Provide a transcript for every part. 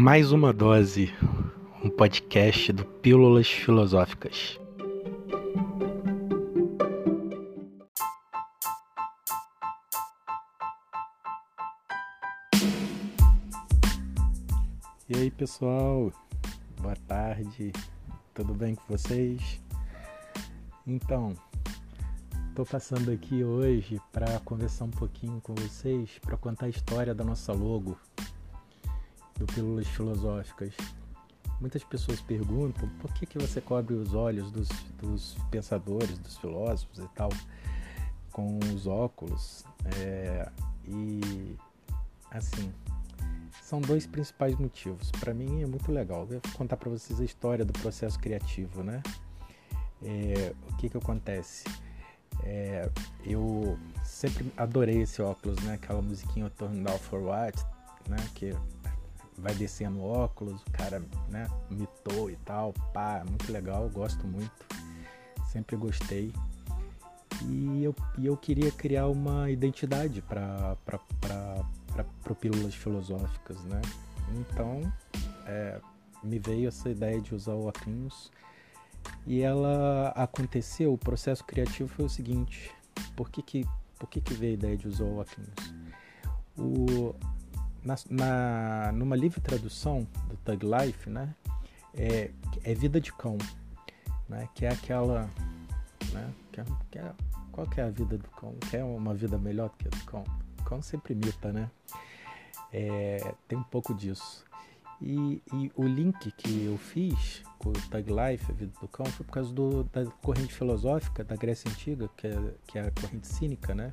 Mais uma dose, um podcast do Pílulas Filosóficas. E aí, pessoal? Boa tarde. Tudo bem com vocês? Então, estou passando aqui hoje para conversar um pouquinho com vocês, para contar a história da nossa logo, do Pílulas Filosóficas. Muitas pessoas perguntam por que, que você cobre os olhos dos, dos pensadores, dos filósofos e tal, com os óculos. É, e assim, são dois principais motivos. Para mim é muito legal. Eu vou contar para vocês a história do processo criativo, né? É, o que que acontece? É, eu sempre adorei esse óculos, né? Aquela musiquinha Turn Down for What, né? Que vai descendo óculos, o cara né, mitou e tal, pá, muito legal, gosto muito, sempre gostei. E eu, e eu queria criar uma identidade para pílulas filosóficas, né? Então é, me veio essa ideia de usar o óculos e ela aconteceu, o processo criativo foi o seguinte, por que que, por que, que veio a ideia de usar o óculos? O, na, na, numa livre tradução do Thug Life, né, é, é vida de cão, né, que é aquela, né, que é, que é, qual que é a vida do cão? Quer uma vida melhor do que a do cão? O cão sempre imita, né? É, tem um pouco disso. E, e, o link que eu fiz com o Thug Life, a vida do cão, foi por causa do, da corrente filosófica da Grécia Antiga, que é, que é a corrente cínica, né?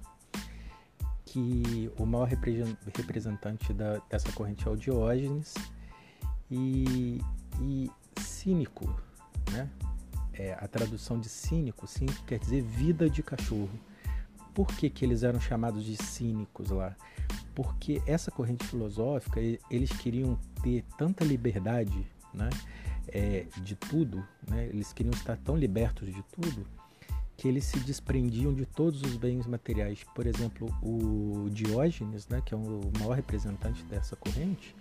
Que o maior representante da, dessa corrente é o Diógenes e, e cínico, né? É, a tradução de cínico, cínico quer dizer vida de cachorro. Por que, que eles eram chamados de cínicos lá? Porque essa corrente filosófica, eles queriam ter tanta liberdade né, é, de tudo, né, eles queriam estar tão libertos de tudo, que eles se desprendiam de todos os bens materiais. Por exemplo, o Diógenes, né, que é o maior representante dessa corrente,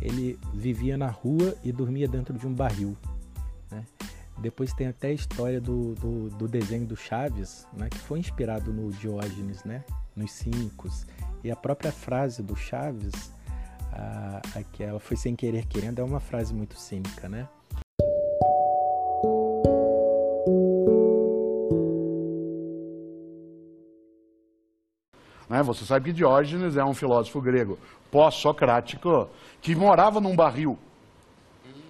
ele vivia na rua e dormia dentro de um barril. Né? Depois tem até a história do, do, do, desenho do Chaves, né, que foi inspirado no Diógenes, né, nos cínicos. E a própria frase do Chaves, a, aquela foi sem querer querendo, é uma frase muito cínica, né? Né? Você sabe que Diógenes é um filósofo grego pós-socrático que morava num barril.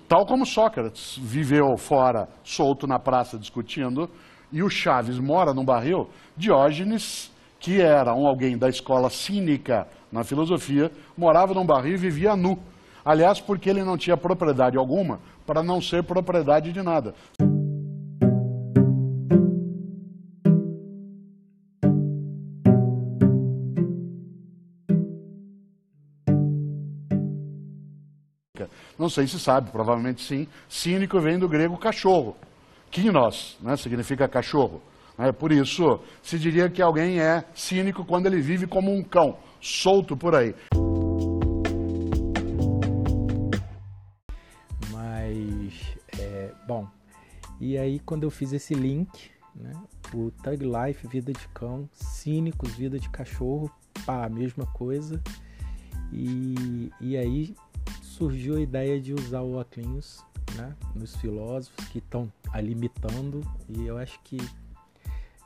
Tal como Sócrates viveu fora, solto na praça discutindo, e o Chaves mora num barril, Diógenes, que era um alguém da escola cínica na filosofia, morava num barril e vivia nu. Aliás, porque ele não tinha propriedade alguma para não ser propriedade de nada. Não sei se sabe, provavelmente sim. Cínico vem do grego cachorro. Kinos, né, significa cachorro. É, por isso, se diria que alguém é cínico quando ele vive como um cão, solto por aí. Mas, é, bom, e aí quando eu fiz esse link, né, o Tug Life, vida de cão, cínicos, vida de cachorro, pá, mesma coisa. E, e aí surgiu a ideia de usar o óculos né, nos filósofos que estão ali imitando e eu acho que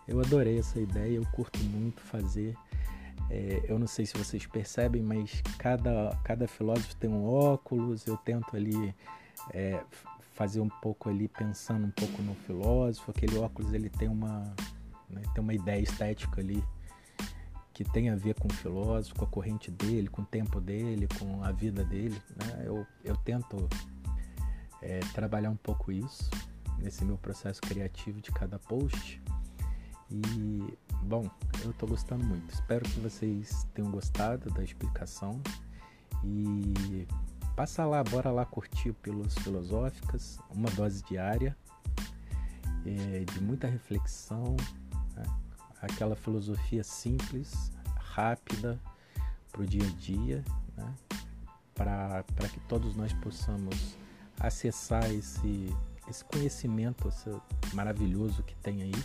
eu adorei essa ideia, eu curto muito fazer. É, eu não sei se vocês percebem, mas cada, cada filósofo tem um óculos, eu tento ali é, fazer um pouco ali, pensando um pouco no filósofo, aquele óculos ele tem uma, né, tem uma ideia estética ali que tem a ver com o filósofo, com a corrente dele, com o tempo dele, com a vida dele. Né? Eu, eu tento é, trabalhar um pouco isso nesse meu processo criativo de cada post. E, bom, eu estou gostando muito. Espero que vocês tenham gostado da explicação. E passa lá, bora lá curtir Pílulas Filosóficas, uma dose diária é, de muita reflexão, aquela filosofia simples, rápida para o dia a dia, né? para que todos nós possamos acessar esse, esse conhecimento esse maravilhoso que tem aí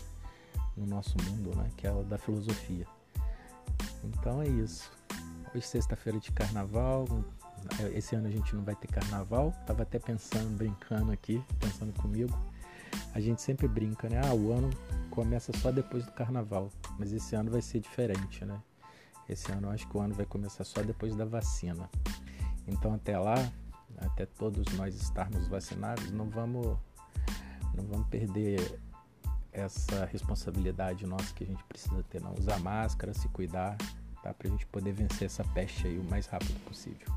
no nosso mundo, né? que é o da filosofia. Então é isso. Hoje sexta-feira de carnaval. Esse ano a gente não vai ter carnaval. Tava até pensando, brincando aqui, pensando comigo. A gente sempre brinca, né? Ah, o ano começa só depois do carnaval. Mas esse ano vai ser diferente, né? Esse ano eu acho que o ano vai começar só depois da vacina. Então até lá, até todos nós estarmos vacinados, não vamos não vamos perder essa responsabilidade nossa que a gente precisa ter, não usar máscara, se cuidar, tá? Pra gente poder vencer essa peste aí o mais rápido possível.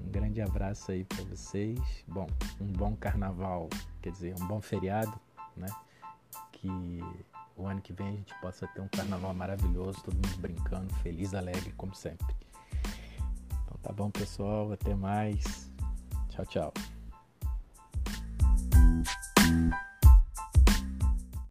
Um grande abraço aí para vocês. Bom, um bom carnaval, quer dizer, um bom feriado, né? Que o ano que vem a gente possa ter um carnaval maravilhoso, todo mundo brincando, feliz, alegre, como sempre. Então tá bom, pessoal, até mais. Tchau, tchau.